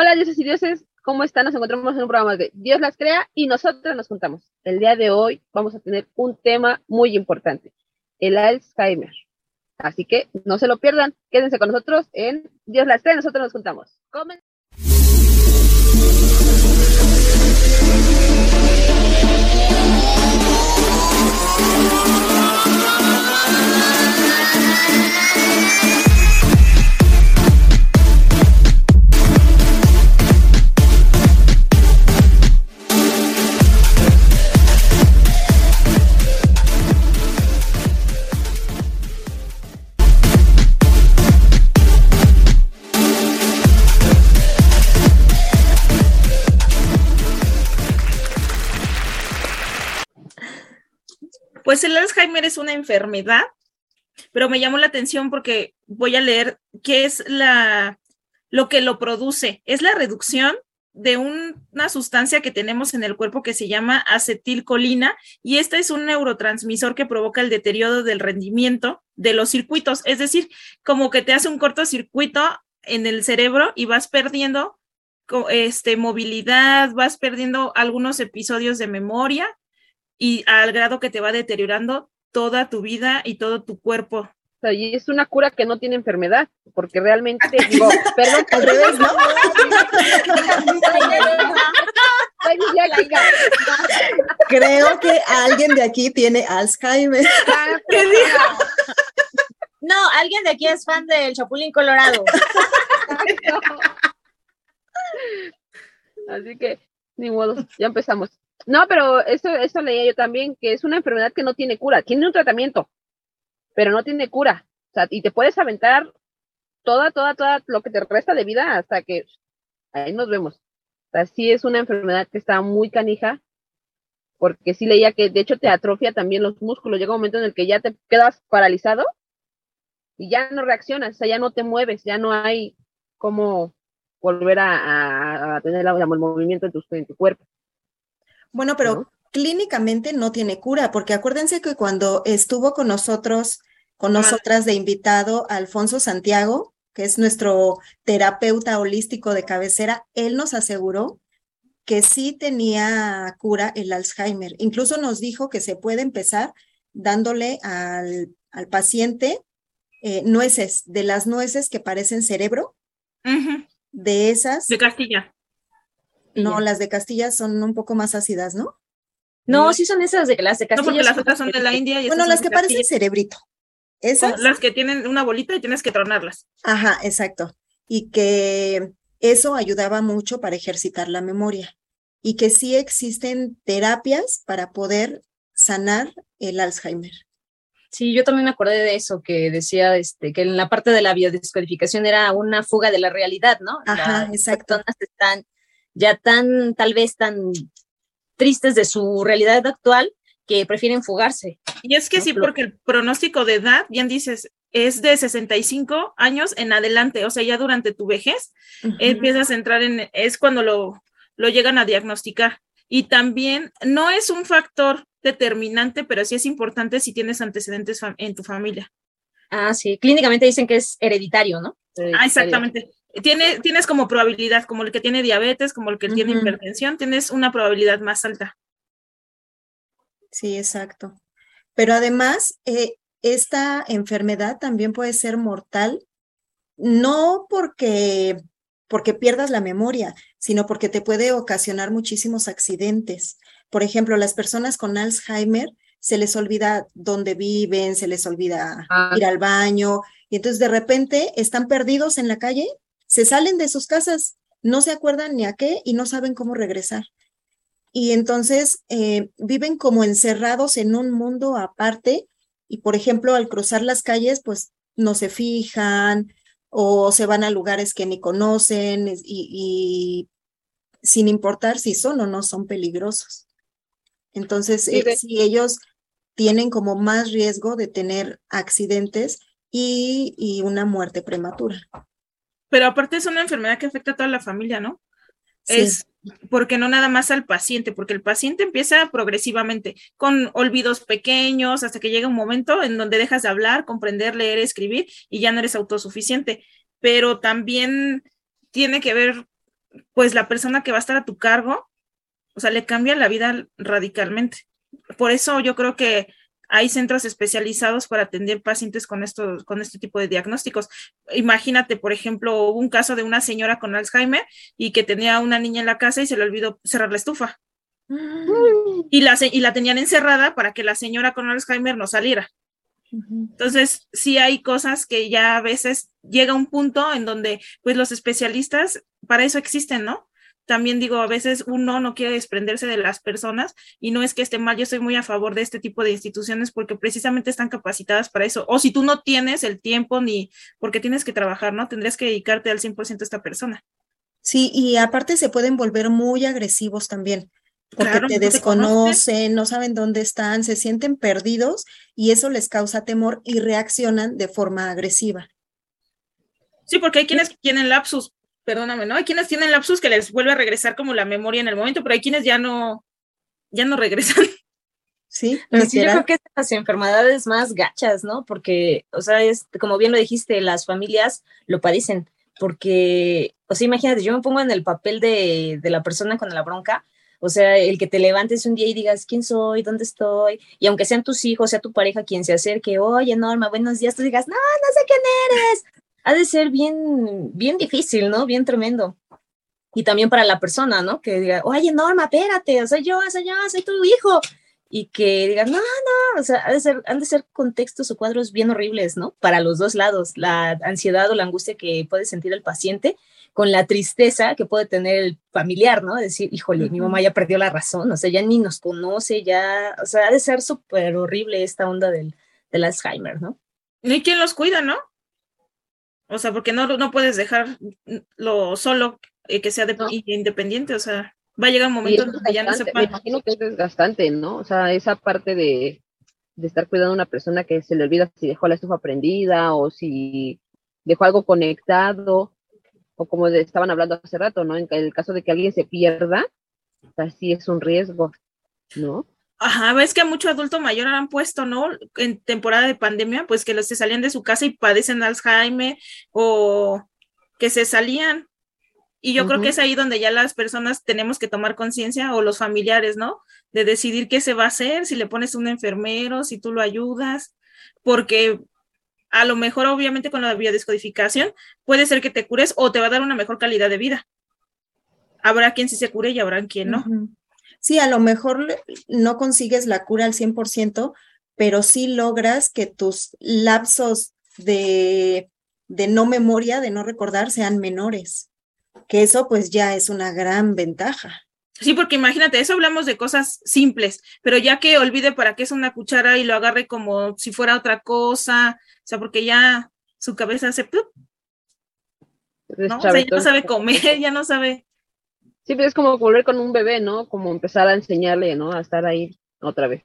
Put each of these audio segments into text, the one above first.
Hola, dioses y dioses, ¿cómo están? Nos encontramos en un programa de Dios las crea y nosotros nos juntamos. El día de hoy vamos a tener un tema muy importante, el Alzheimer. Así que no se lo pierdan, quédense con nosotros en Dios las crea y nosotros nos juntamos. Comen Pues el Alzheimer es una enfermedad, pero me llamó la atención porque voy a leer qué es la, lo que lo produce. Es la reducción de una sustancia que tenemos en el cuerpo que se llama acetilcolina y esta es un neurotransmisor que provoca el deterioro del rendimiento de los circuitos, es decir, como que te hace un cortocircuito en el cerebro y vas perdiendo este movilidad, vas perdiendo algunos episodios de memoria y al grado que te va deteriorando toda tu vida y todo tu cuerpo. y es una cura que no tiene enfermedad, porque realmente, digo, perdón, al revés, ¿no? Creo que alguien de aquí tiene Alzheimer. ¿Qué dijo? No, alguien de aquí es fan del Chapulín Colorado. Así que, ni modo, ya empezamos. No, pero eso, eso leía yo también, que es una enfermedad que no tiene cura, tiene un tratamiento, pero no tiene cura. O sea, y te puedes aventar toda, toda, toda lo que te resta de vida hasta que ahí nos vemos. O sea, sí es una enfermedad que está muy canija, porque sí leía que de hecho te atrofia también los músculos. Llega un momento en el que ya te quedas paralizado y ya no reaccionas, o sea, ya no te mueves, ya no hay cómo volver a, tener el movimiento en tu cuerpo. Bueno, pero clínicamente no tiene cura, porque acuérdense que cuando estuvo con nosotros, con nosotras de invitado Alfonso Santiago, que es nuestro terapeuta holístico de cabecera, él nos aseguró que sí tenía cura el Alzheimer. Incluso nos dijo que se puede empezar dándole al, paciente eh, nueces, de las nueces que parecen cerebro, de esas. De Castilla. No, las de Castilla son un poco más ácidas, ¿no? No, sí son esas de las de Castilla. No, porque las otras son de la India. Y bueno, las que parecen cerebrito. Esas. Las que tienen una bolita y tienes que tronarlas. Ajá, exacto. Y que eso ayudaba mucho para ejercitar la memoria. Y que sí existen terapias para poder sanar el Alzheimer. Sí, yo también me acordé de eso, que decía este, que en la parte de la biodescodificación era una fuga de la realidad, ¿no? Ajá, exacto. Las personas están ya tan, tal vez tan tristes de su realidad actual que prefieren fugarse. Y es que sí, porque el pronóstico de edad, bien dices, es de 65 años en adelante, o sea, ya durante tu vejez empiezas a entrar en, es cuando lo, lo llegan a diagnosticar. Y también no es un factor determinante, pero sí es importante si tienes antecedentes en tu familia. Ah, sí, clínicamente dicen que es hereditario, ¿no? Ah, exactamente tiene, tienes como probabilidad, como el que tiene diabetes, como el que tiene hipertensión, tienes una probabilidad más alta. Sí, exacto. Pero además, eh, esta enfermedad también puede ser mortal, no porque, porque pierdas la memoria, sino porque te puede ocasionar muchísimos accidentes. Por ejemplo, las personas con Alzheimer se les olvida dónde viven, se les olvida ah. ir al baño, y entonces de repente están perdidos en la calle se salen de sus casas, no se acuerdan ni a qué y no saben cómo regresar. Y entonces eh, viven como encerrados en un mundo aparte y, por ejemplo, al cruzar las calles, pues no se fijan o se van a lugares que ni conocen y, sin importar si son o no son peligrosos. Entonces, eh, si ellos tienen como más riesgo de tener accidentes y una muerte prematura. Pero aparte es una enfermedad que afecta a toda la familia, ¿no? Es porque no nada más al paciente, porque el paciente empieza progresivamente con olvidos pequeños hasta que llega un momento en donde dejas de hablar, comprender, leer, escribir y ya no eres autosuficiente. Pero también tiene que ver pues la persona que va a estar a tu cargo, o sea, le cambia la vida radicalmente. Por eso yo creo que hay centros especializados para atender pacientes con, estos, con este tipo de diagnósticos. Imagínate, por ejemplo, hubo un caso de una señora con Alzheimer y que tenía una niña en la casa y se le olvidó cerrar la estufa. Mm. Y la, y la tenían encerrada para que la señora con Alzheimer no saliera. Entonces, sí hay cosas que ya a veces llega un punto en donde, pues, los especialistas para eso existen, ¿no? También digo, a veces uno no quiere desprenderse de las personas y no es que esté mal, yo estoy muy a favor de este tipo de instituciones porque precisamente están capacitadas para eso. O si tú no tienes el tiempo ni porque tienes que trabajar, ¿no? Tendrías que dedicarte al 100% a esta persona. Sí, y aparte se pueden volver muy agresivos también porque te desconocen, no saben dónde están, se sienten perdidos y eso les causa temor y reaccionan de forma agresiva. Sí, porque hay quienes tienen lapsus, perdóname, ¿no? Hay quienes tienen lapsus que les vuelve a regresar como la memoria en el momento, pero hay quienes ya no, ya no regresan. Sí, pero sí, yo creo que es las enfermedades más gachas, ¿no? Porque, o sea, es, como bien lo dijiste, las familias lo padecen, porque, o sea, imagínate, yo me pongo en el papel de, de la persona con la bronca, o sea, el que te levantes un día y digas, ¿quién soy? ¿Dónde estoy? Y aunque sean tus hijos, sea tu pareja quien se acerque, oye, Norma, buenos días, tú digas, no, no sé quién eres. Ha de ser bien, bien difícil, ¿no? Bien tremendo. Y también para la persona, ¿no? Que diga, oye, Norma, espérate, o sea, yo, soy yo, soy tu hijo. Y que digan, no, no, o sea, ha de ser, han de ser contextos o cuadros bien horribles, ¿no? Para los dos lados, la ansiedad o la angustia que puede sentir el paciente con la tristeza que puede tener el familiar, ¿no? Decir, híjole, mi mamá ya perdió la razón, o sea, ya ni nos conoce, ya, o sea, ha de ser súper horrible esta onda del, del Alzheimer, ¿no? ¿Y quién los cuida, no? O sea, porque no, no puedes dejarlo solo, eh, que sea independiente, o sea, va a llegar un momento en que ya no sepa. Me imagino que es desgastante, ¿no? O sea, esa parte de, de estar cuidando a una persona que se le olvida si dejó la estufa prendida o si dejó algo conectado o como estaban hablando hace rato, ¿no? En el caso de que alguien se pierda, así es un riesgo, ¿no? Ajá, ves que a mucho adulto mayor han puesto, ¿no? En temporada de pandemia, pues que los se salían de su casa y padecen Alzheimer o que se salían. Y yo creo que es ahí donde ya las personas tenemos que tomar conciencia o los familiares, ¿no? De decidir qué se va a hacer, si le pones un enfermero, si tú lo ayudas, porque a lo mejor obviamente con la biodescodificación puede ser que te cures o te va a dar una mejor calidad de vida. Habrá quien sí se cure y habrá quien no. Sí, a lo mejor no consigues la cura al 100%, pero sí logras que tus lapsos de, de no memoria, de no recordar, sean menores. Que eso pues ya es una gran ventaja. Sí, porque imagínate, eso hablamos de cosas simples, pero ya que olvide para qué es una cuchara y lo agarre como si fuera otra cosa, o sea, porque ya su cabeza se... ¿no? O sea, ya no sabe comer, ya no sabe... Sí, es como volver con un bebé, ¿no? Como empezar a enseñarle, ¿no? A estar ahí otra vez.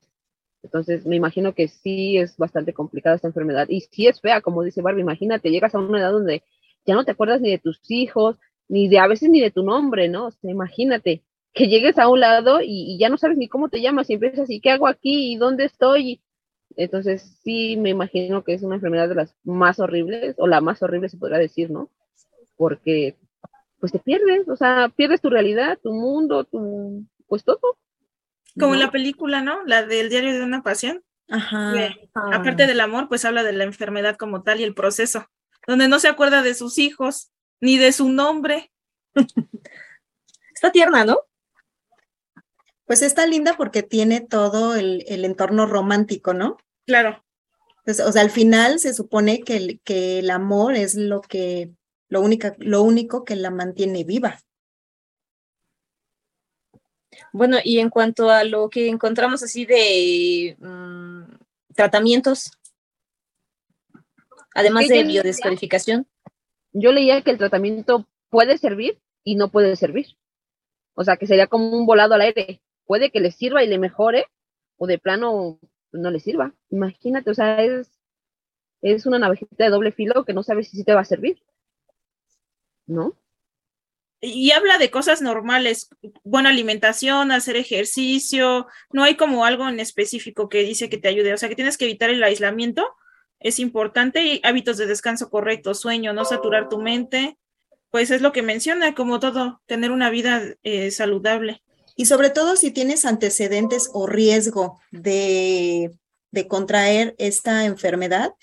Entonces, me imagino que sí es bastante complicada esta enfermedad. Y sí es fea, como dice Barbie, imagínate, llegas a una edad donde ya no te acuerdas ni de tus hijos, ni de a veces ni de tu nombre, ¿no? O sea, imagínate que llegues a un lado y, ya no sabes ni cómo te llamas y empiezas y qué hago aquí y dónde estoy. Entonces sí me imagino que es una enfermedad de las más horribles o la más horrible se podría decir, ¿no? Porque pues te pierdes, o sea, pierdes tu realidad, tu mundo, tu pues todo. Como en la película, ¿no? La del diario de una pasión. Ajá. aparte del amor, pues habla de la enfermedad como tal y el proceso, donde no se acuerda de sus hijos ni de su nombre. Está tierna, ¿no? Pues está linda porque tiene todo el, entorno romántico, ¿no? Claro. Pues, o sea, al final se supone que el, que el amor es lo que, lo, única, lo único que la mantiene viva. Bueno, y en cuanto a lo que encontramos así de mm, tratamientos, además de biodescodificación. Yo leía que el tratamiento puede servir y no puede servir. O sea, que sería como un volado al aire puede que le sirva y le mejore, o de plano no le sirva. Imagínate, o sea, es, es una navajita de doble filo que no sabes si te va a servir. ¿No? Y habla de cosas normales, buena alimentación, hacer ejercicio, no hay como algo en específico que dice que te ayude, o sea que tienes que evitar el aislamiento, es importante, y hábitos de descanso correcto, sueño, no saturar tu mente, pues es lo que menciona, como todo, tener una vida eh, saludable. Y sobre todo si tienes antecedentes o riesgo de, de contraer esta enfermedad,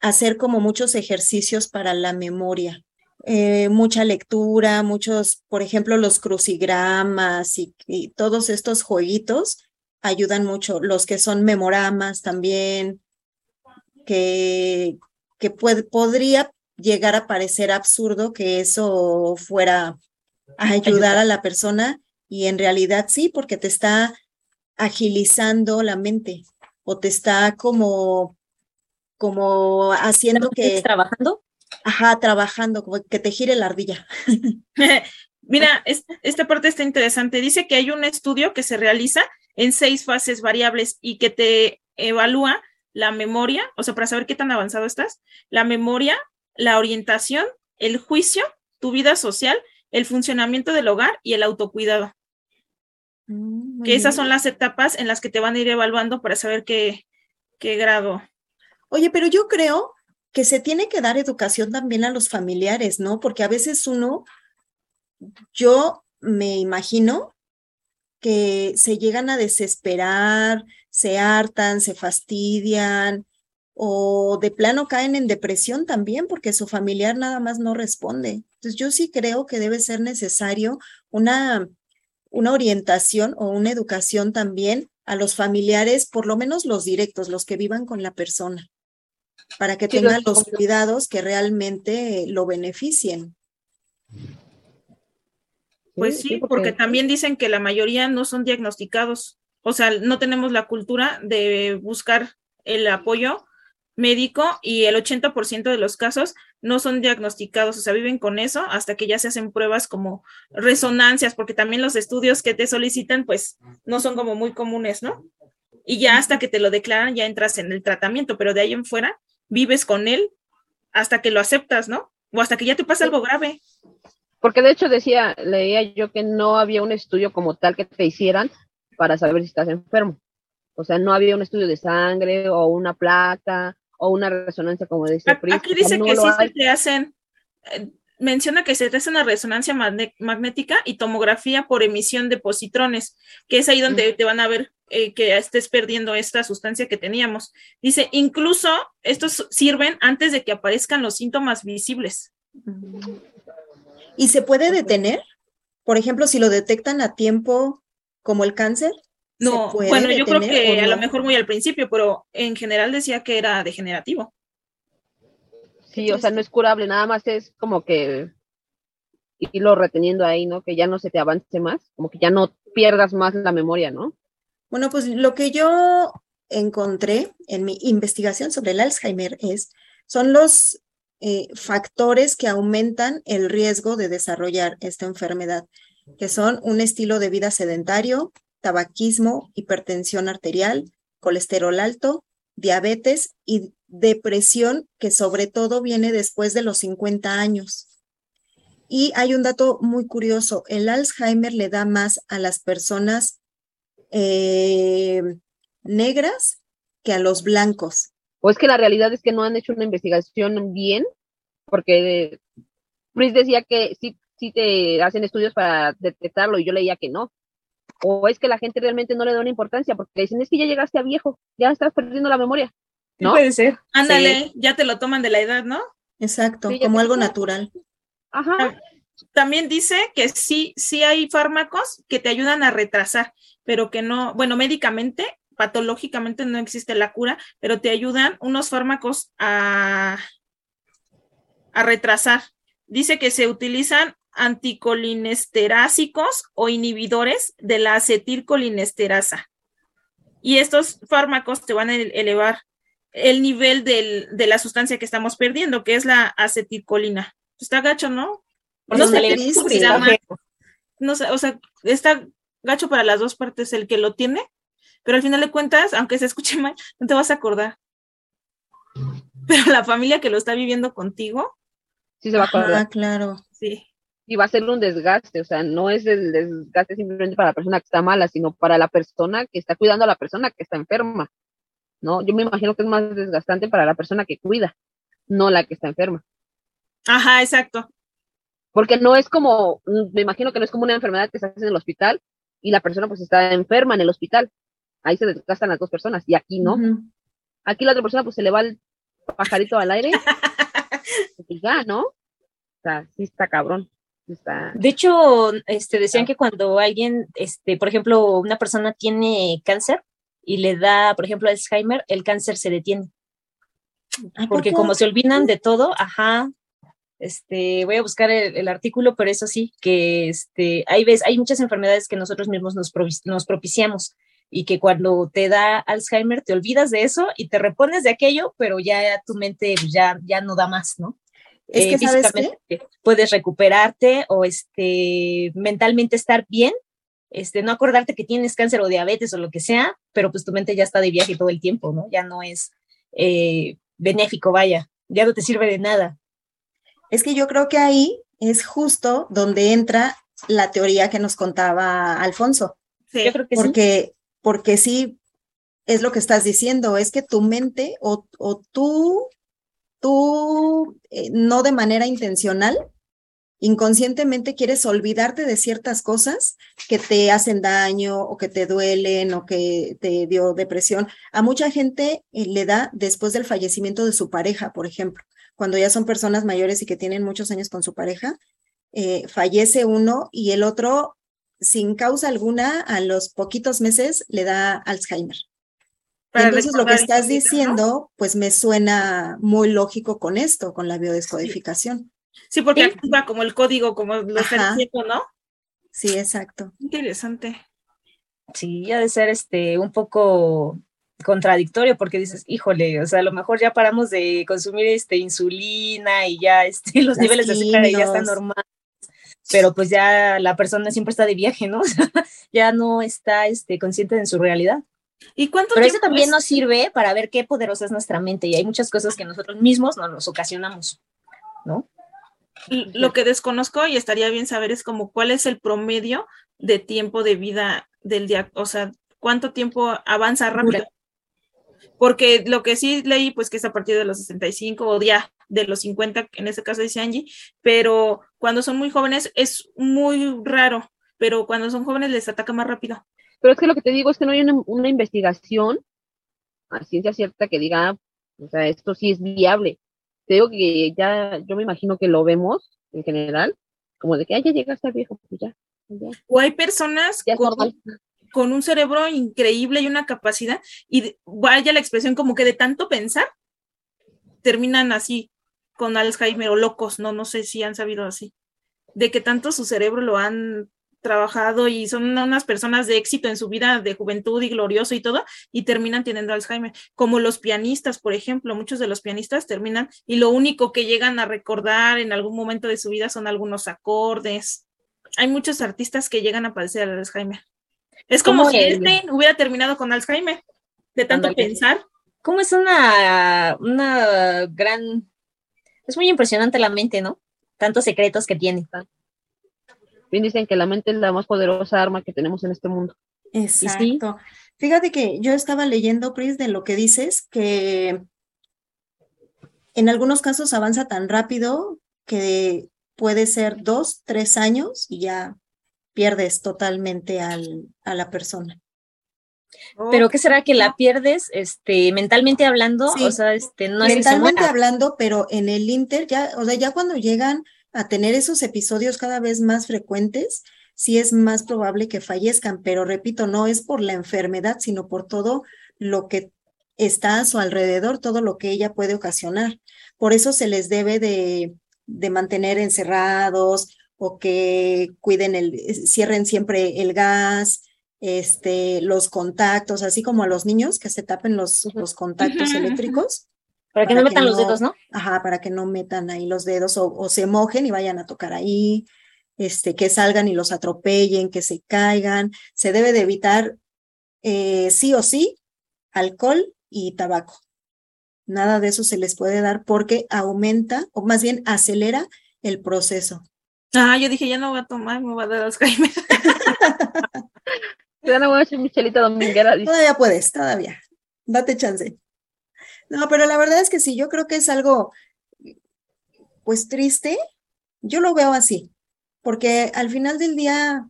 hacer como muchos ejercicios para la memoria. Eh, mucha lectura, muchos, por ejemplo, los crucigramas y, y, todos estos jueguitos ayudan mucho. Los que son memoramas también, que, que puede, podría llegar a parecer absurdo que eso fuera a ayudar a la persona y en realidad sí, porque te está agilizando la mente o te está como como haciendo que trabajando ajá trabajando como que te gire la ardilla mira es, esta parte está interesante dice que hay un estudio que se realiza en seis fases variables y que te evalúa la memoria o sea para saber qué tan avanzado estás la memoria la orientación, el juicio, tu vida social, el funcionamiento del hogar y el autocuidado. Mm, que esas son las etapas en las que te van a ir evaluando para saber qué, qué grado. Oye, pero yo creo que se tiene que dar educación también a los familiares, ¿no? Porque a veces uno, yo me imagino que se llegan a desesperar, se hartan, se fastidian, o de plano caen en depresión también porque su familiar nada más no responde. Entonces yo sí creo que debe ser necesario una, una orientación o una educación también a los familiares, por lo menos los directos, los que vivan con la persona, para que tengan los cuidados que realmente lo beneficien. Pues sí, porque también dicen que la mayoría no son diagnosticados, o sea, no tenemos la cultura de buscar el apoyo médico y el 80% de los casos no son diagnosticados, o sea, viven con eso hasta que ya se hacen pruebas como resonancias, porque también los estudios que te solicitan, pues, no son como muy comunes, ¿no? Y ya hasta que te lo declaran, ya entras en el tratamiento, pero de ahí en fuera vives con él hasta que lo aceptas, ¿no? O hasta que ya te pasa algo grave. Porque de hecho decía, leía yo que no había un estudio como tal que te hicieran para saber si estás enfermo. O sea, no había un estudio de sangre o una placa o una resonancia como dice Aquí dice que sí se te hacen, eh, menciona que se te hace una resonancia magnética y tomografía por emisión de positrones, que es ahí donde te van a ver eh, que estés perdiendo esta sustancia que teníamos. Dice, incluso estos sirven antes de que aparezcan los síntomas visibles. ¿Y se puede detener? Por ejemplo, si lo detectan a tiempo como el cáncer. No, bueno, yo creo que a lo mejor muy al principio, pero en general decía que era degenerativo. Sí, o sea, no es curable, nada más es como que irlo reteniendo ahí, ¿no? Que ya no se te avance más, como que ya no pierdas más la memoria, ¿no? Bueno, pues lo que yo encontré en mi investigación sobre el Alzheimer es, son los eh, factores que aumentan el riesgo de desarrollar esta enfermedad, que son un estilo de vida sedentario, tabaquismo, hipertensión arterial, colesterol alto, diabetes y depresión, que sobre todo viene después de los 50 años. Y hay un dato muy curioso, el Alzheimer le da más a las personas eh, negras que a los blancos. O es que la realidad es que no han hecho una investigación bien, porque Chris decía que sí, sí te hacen estudios para detectarlo y yo leía que no o es que la gente realmente no le da una importancia porque dicen es que ya llegaste a viejo, ya estás perdiendo la memoria. ¿no? puede ser. Ándale, ya te lo toman de la edad, ¿no? Exacto, como algo natural. Ajá. También dice que sí, sí hay fármacos que te ayudan a retrasar, pero que no, bueno, médicamente, patológicamente no existe la cura, pero te ayudan unos fármacos a, a retrasar. Dice que se utilizan anticolinesterásicos o inhibidores de la acetilcolinesterasa. Y estos fármacos te van a elevar el nivel del, de la sustancia que estamos perdiendo, que es la acetilcolina. Está gacho, ¿no? No sé, no sé, o sea, está gacho para las dos partes el que lo tiene, pero al final de cuentas, aunque se escuche mal, no te vas a acordar. Pero la familia que lo está viviendo contigo. Sí se va a acordar. claro. Sí y va a ser un desgaste, o sea, no es el desgaste simplemente para la persona que está mala, sino para la persona que está cuidando a la persona que está enferma, ¿no? Yo me imagino que es más desgastante para la persona que cuida, no la que está enferma. Ajá, exacto. Porque no es como, me imagino que no es como una enfermedad que se hace en el hospital y la persona pues está enferma en el hospital. Ahí se desgastan las dos personas y aquí no. Aquí la otra persona pues se le va el pajarito al aire y ya, ¿no? O sea, sí está cabrón. está... De hecho, este, decían que cuando alguien, este, por ejemplo, una persona tiene cáncer y le da, por ejemplo, Alzheimer, el cáncer se detiene. ¿A Porque como se olvidan de todo, ajá, este, voy a buscar el, el artículo, pero eso sí, que este, hay, ves, hay muchas enfermedades que nosotros mismos nos, nos propiciamos y que cuando te da Alzheimer te olvidas de eso y te repones de aquello, pero ya tu mente pues, ya, ya no da más, ¿no? Es que, Eh, ¿sabes qué? físicamente puedes recuperarte o este, mentalmente estar bien, este, no acordarte que tienes cáncer o diabetes o lo que sea, pero pues tu mente ya está de viaje todo el tiempo, ¿no? Ya no es eh, benéfico, vaya, ya no te sirve de nada. Es que yo creo que ahí es justo donde entra la teoría que nos contaba Alfonso, Sí. Yo creo que sí. porque, porque sí es lo que estás diciendo, es que tu mente o, o tú, tú, eh, no de manera intencional, inconscientemente quieres olvidarte de ciertas cosas que te hacen daño o que te duelen o que te dio depresión. A mucha gente eh, le da después del fallecimiento de su pareja, por ejemplo, cuando ya son personas mayores y que tienen muchos años con su pareja, eh, fallece uno y el otro, sin causa alguna, a los poquitos meses le da Alzheimer. Entonces lo que estás diciendo, pues me suena muy lógico con esto, con la biodescodificación. Sí, porque Sí. actúa como el código, como lo está diciendo, ¿no? Sí, exacto. Interesante. Sí, ha de ser este un poco contradictorio porque dices, híjole, o sea, a lo mejor ya paramos de consumir este insulina y ya este los Las niveles de azúcar ya están normales, pero pues ya la persona siempre está de viaje, ¿no? O sea, ya no está este consciente de su realidad. ¿Y cuánto Pero eso también es? nos sirve para ver qué poderosa es nuestra mente y hay muchas cosas que nosotros mismos no nos ocasionamos, ¿no? Lo que desconozco y estaría bien saber es como cuál es el promedio de tiempo de vida del día, o sea, cuánto tiempo avanza rápido. Porque lo que sí leí, pues que es a partir de los 65 o ya de los 50, en este caso dice Angie, pero cuando son muy jóvenes es muy raro, pero cuando son jóvenes les ataca más rápido. Pero es que lo que te digo es que no hay una, una investigación a ciencia cierta que diga, o sea, esto sí es viable. Te digo que ya, yo me imagino que lo vemos en general, como de que, ah, ya llega a estar viejo, pues ya, ya, O hay personas ya con. Con un cerebro increíble y una capacidad, y vaya la expresión como que de tanto pensar, terminan así con Alzheimer o locos, no, no sé si han sabido así, de que tanto su cerebro lo han trabajado y son unas personas de éxito en su vida de juventud y glorioso y todo, y terminan teniendo Alzheimer, como los pianistas, por ejemplo, muchos de los pianistas terminan y lo único que llegan a recordar en algún momento de su vida son algunos acordes. Hay muchos artistas que llegan a padecer Alzheimer. Es como ¿Cómo si el- este hubiera terminado con Alzheimer, de tanto pensar. Como es una, una gran, es muy impresionante la mente, ¿no? Tantos secretos que tiene. Bien dicen que la mente es la más poderosa arma que tenemos en este mundo. Exacto. Fíjate que yo estaba leyendo, Pris, de lo que dices, que en algunos casos avanza tan rápido que puede ser dos, tres años y ya pierdes totalmente al, a la persona. Pero ¿qué será que la pierdes, este, mentalmente hablando? Sí. O sea, este, no es que se Mentalmente hablando, pero en el Inter, ya, o sea, ya cuando llegan a tener esos episodios cada vez más frecuentes, sí es más probable que fallezcan, pero repito, no es por la enfermedad, sino por todo lo que está a su alrededor, todo lo que ella puede ocasionar. Por eso se les debe de, de mantener encerrados o que cuiden el, cierren siempre el gas, este, los contactos, así como a los niños que se tapen los, los contactos eléctricos. Para que no que metan los no- dedos, ¿no? Ajá, para que no metan ahí los dedos o, o se mojen y vayan a tocar ahí, este, que salgan y los atropellen, que se caigan. Se debe de evitar eh, sí o sí alcohol y tabaco. Nada de eso se les puede dar porque aumenta o más bien acelera el proceso. Ah, yo dije, ya no voy a tomar, me va a dar Alzheimer. Te dan a buena michelita dominguera. dice. Todavía puedes, todavía. Date chance. No, pero la verdad es que sí, yo creo que es algo, pues triste, Yo lo veo así, porque al final del día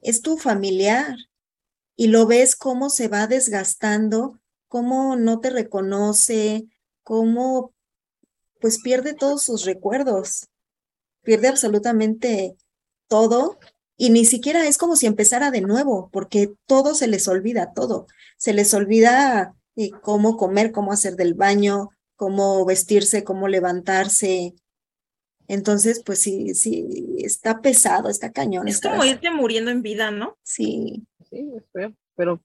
es tu familiar y lo ves cómo se va desgastando, cómo no te reconoce, cómo pues pierde todos sus recuerdos, pierde absolutamente todo y ni siquiera es como si empezara de nuevo, porque todo se les olvida, todo. Se les olvida eh, cómo comer, cómo hacer del baño, cómo vestirse, cómo levantarse. Entonces, pues sí, sí, está pesado, está cañón. Es como irte muriendo en vida, ¿no? Sí. Sí, es feo, pero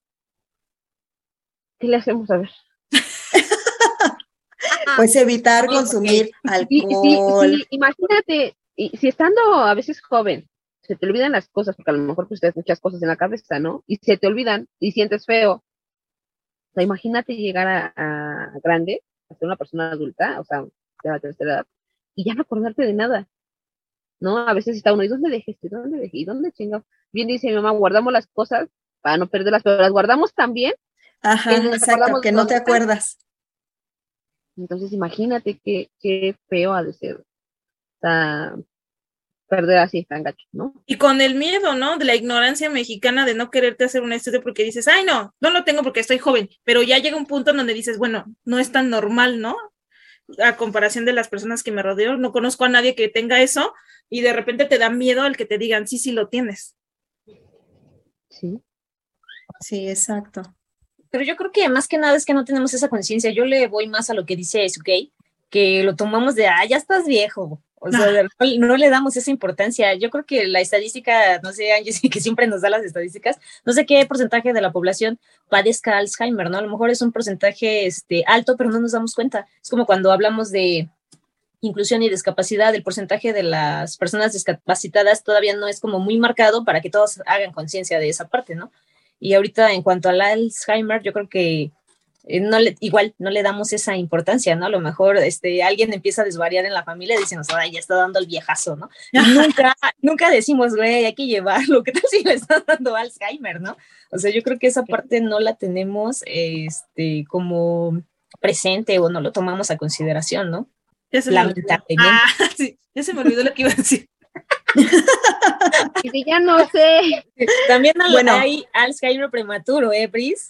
¿qué le hacemos a ver? pues evitar consumir alcohol. imagínate, si estando a veces joven, se te olvidan las cosas, porque a lo mejor pues tienes muchas cosas en la cabeza, ¿no? Y se te olvidan y sientes feo. O sea, imagínate llegar a, grande, a ser una persona adulta, o sea, de la tercera edad, y ya no acordarte de nada. ¿No? A veces está uno, ¿y dónde dejé ¿Dónde dejé? ¿Y dónde chingo? Bien dice mi mamá, guardamos las cosas para no perderlas, pero las guardamos también. Ajá, exacto, que no te acuerdas. Entonces, imagínate qué, qué feo ha de ser. Perder así tan gacho, ¿no? Y con el miedo, ¿no? De la ignorancia mexicana de no quererte hacer un estudio porque dices, ay, no, no lo tengo porque estoy joven, pero ya llega un punto en donde dices, bueno, no es tan normal, ¿no? A comparación de las personas que me rodeo, no conozco a nadie que tenga eso y de repente te da miedo el que te digan, sí, sí lo tienes. Sí. Sí, exacto. Pero yo creo que más que nada es que no tenemos esa conciencia. Yo le voy más a lo que dice Sukei, que lo tomamos de, ah, ya estás viejo, o sea, no, le damos esa importancia. Yo creo que la estadística, no sé, Angie, que siempre nos da las estadísticas, no sé qué porcentaje de la población padezca Alzheimer, ¿no? A lo mejor es un porcentaje este, alto, pero no nos damos cuenta. Es como cuando hablamos de inclusión y discapacidad, el porcentaje de las personas discapacitadas todavía no es como muy marcado para que todos hagan conciencia de esa parte, ¿no? Y ahorita en cuanto al Alzheimer, yo creo que no le, igual no le damos esa importancia, ¿no? A lo mejor este, alguien empieza a desvariar en la familia y decimos, ay, ya está dando el viejazo, ¿no? nunca, nunca decimos, güey, hay que llevarlo, ¿qué tal si le está dando Alzheimer, ¿no? O sea, yo creo que esa parte no la tenemos este, como presente o no lo tomamos a consideración, ¿no? Ya se, Lamentablemente. Ah, sí, ya se me olvidó lo que iba a decir. y ya no sé. También bueno. hay Alzheimer prematuro, ¿eh, Bris?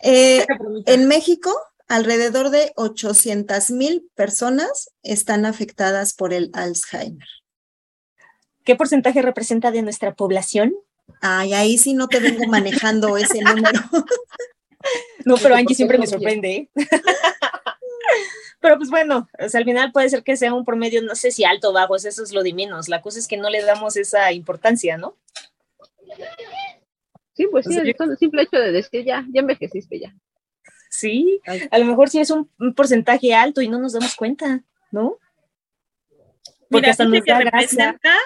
Eh, en México, alrededor de 800 mil personas están afectadas por el Alzheimer. ¿Qué porcentaje representa de nuestra población? Ay, ahí sí no te vengo manejando ese número. No, pero Angie siempre me sorprende. ¿eh? Pero pues bueno, o sea, al final puede ser que sea un promedio, no sé si alto o bajo, eso es lo de menos. La cosa es que no le damos esa importancia, ¿no? Sí, pues sí, el simple hecho de decir ya, ya envejeciste ya. Sí, a lo mejor sí es un, porcentaje alto y no nos damos cuenta, ¿no? Porque hasta nos da representa,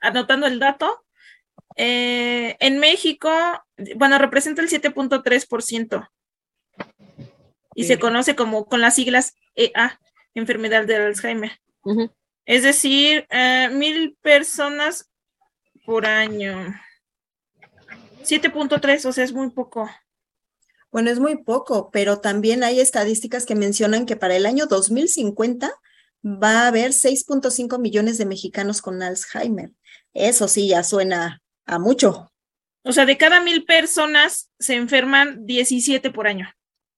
anotando el dato, eh, en México, bueno, representa el 7.3% y se conoce como con las siglas EA, enfermedad de Alzheimer. Es decir, eh, mil personas por año. 7.3, o sea, es muy poco. Bueno, es muy poco, pero también hay estadísticas que mencionan que para el año 2050 va a haber 6.5 millones de mexicanos con Alzheimer. Eso sí, ya suena a mucho. O sea, de cada mil personas se enferman 17 por año.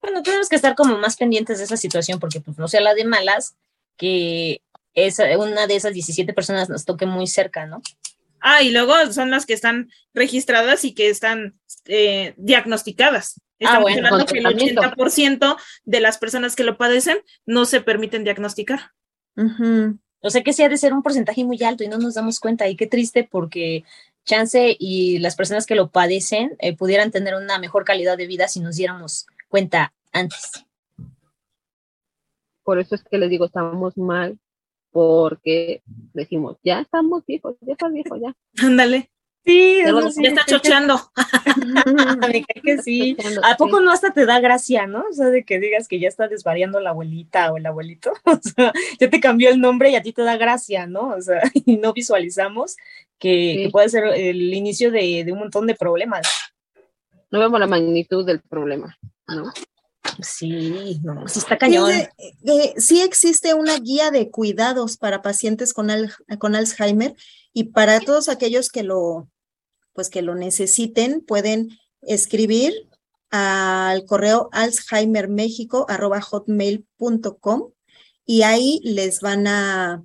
Bueno, tenemos que estar como más pendientes de esa situación porque pues no sea la de malas que esa, una de esas 17 personas nos toque muy cerca, ¿no? Ah, y luego son las que están registradas y que están eh, diagnosticadas. ah, bueno, hablando que el 80% de las personas que lo padecen no se permiten diagnosticar. O sea que sí ha de ser un porcentaje muy alto y no nos damos cuenta. Y qué triste porque chance y las personas que lo padecen eh, pudieran tener una mejor calidad de vida si nos diéramos cuenta antes. Por eso es que les digo, estamos mal porque decimos, ya estamos viejos, ya estás viejo, ya. Ándale. Sí, ya, está chocheando. Me cae que sí. ¿A poco no hasta te da gracia, no? O sea, de que digas que ya está desvariando la abuelita o el abuelito. O sea, ya te cambió el nombre y a ti te da gracia, ¿no? O sea, y no visualizamos que, puede ser el inicio de, de, un montón de problemas. No vemos la magnitud del problema, ¿no? Sí, no, sí está cañón. Sí, eh, sí existe una guía de cuidados para pacientes con, al- con Alzheimer y para todos aquellos que lo, pues que lo necesiten, pueden escribir al correo alzheimermexico.hotmail.com y ahí les van a,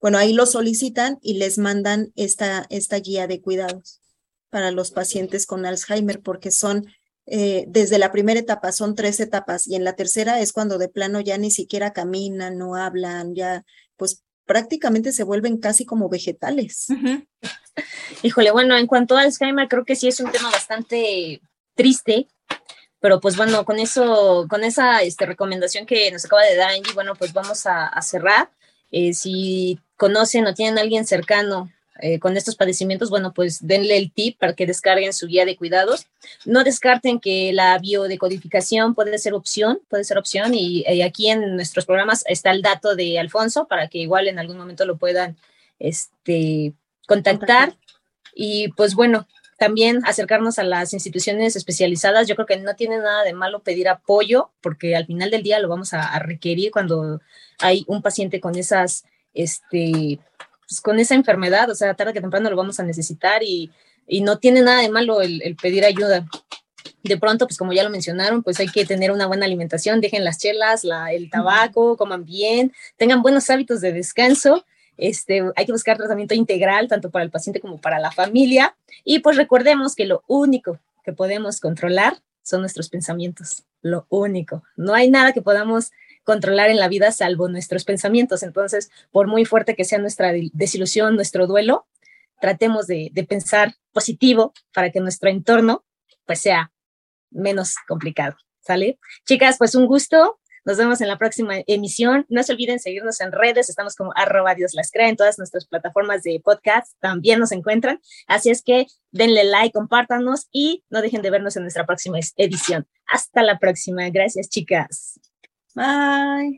bueno, ahí lo solicitan y les mandan esta, esta guía de cuidados para los pacientes con Alzheimer, porque son, eh, desde la primera etapa son tres etapas y en la tercera es cuando de plano ya ni siquiera caminan, no hablan, ya pues prácticamente se vuelven casi como vegetales. Híjole, bueno, en cuanto a Alzheimer, creo que sí es un tema bastante triste, pero pues bueno, con eso, con esa este, recomendación que nos acaba de dar Angie, bueno, pues vamos a, a cerrar. Eh, si conocen o tienen a alguien cercano eh, con estos padecimientos, bueno, pues denle el tip para que descarguen su guía de cuidados. No descarten que la biodecodificación puede ser opción, puede ser opción, y eh, aquí en nuestros programas está el dato de Alfonso para que igual en algún momento lo puedan este, contactar. Contactar. Y pues bueno, también acercarnos a las instituciones especializadas. Yo creo que no tiene nada de malo pedir apoyo, porque al final del día lo vamos a, a requerir cuando hay un paciente con esas, este, pues, con esa enfermedad, o sea, tarde que temprano lo vamos a necesitar y, y no tiene nada de malo el, el pedir ayuda. De pronto, pues como ya lo mencionaron, pues hay que tener una buena alimentación, dejen las chelas, la, el tabaco, coman bien, tengan buenos hábitos de descanso este, hay que buscar tratamiento integral tanto para el paciente como para la familia. Y pues recordemos que lo único que podemos controlar son nuestros pensamientos. Lo único. No hay nada que podamos controlar en la vida salvo nuestros pensamientos. Entonces, por muy fuerte que sea nuestra de- desilusión, nuestro duelo, tratemos de, de pensar positivo para que nuestro entorno pues sea menos complicado. ¿Sale? Chicas, pues un gusto. Nos vemos en la próxima emisión. No se olviden seguirnos en redes. Estamos como arroba Dios las crea en todas nuestras plataformas de podcast. También nos encuentran. Así es que denle like, compártanos y no dejen de vernos en nuestra próxima edición. Hasta la próxima. Gracias, chicas. Bye.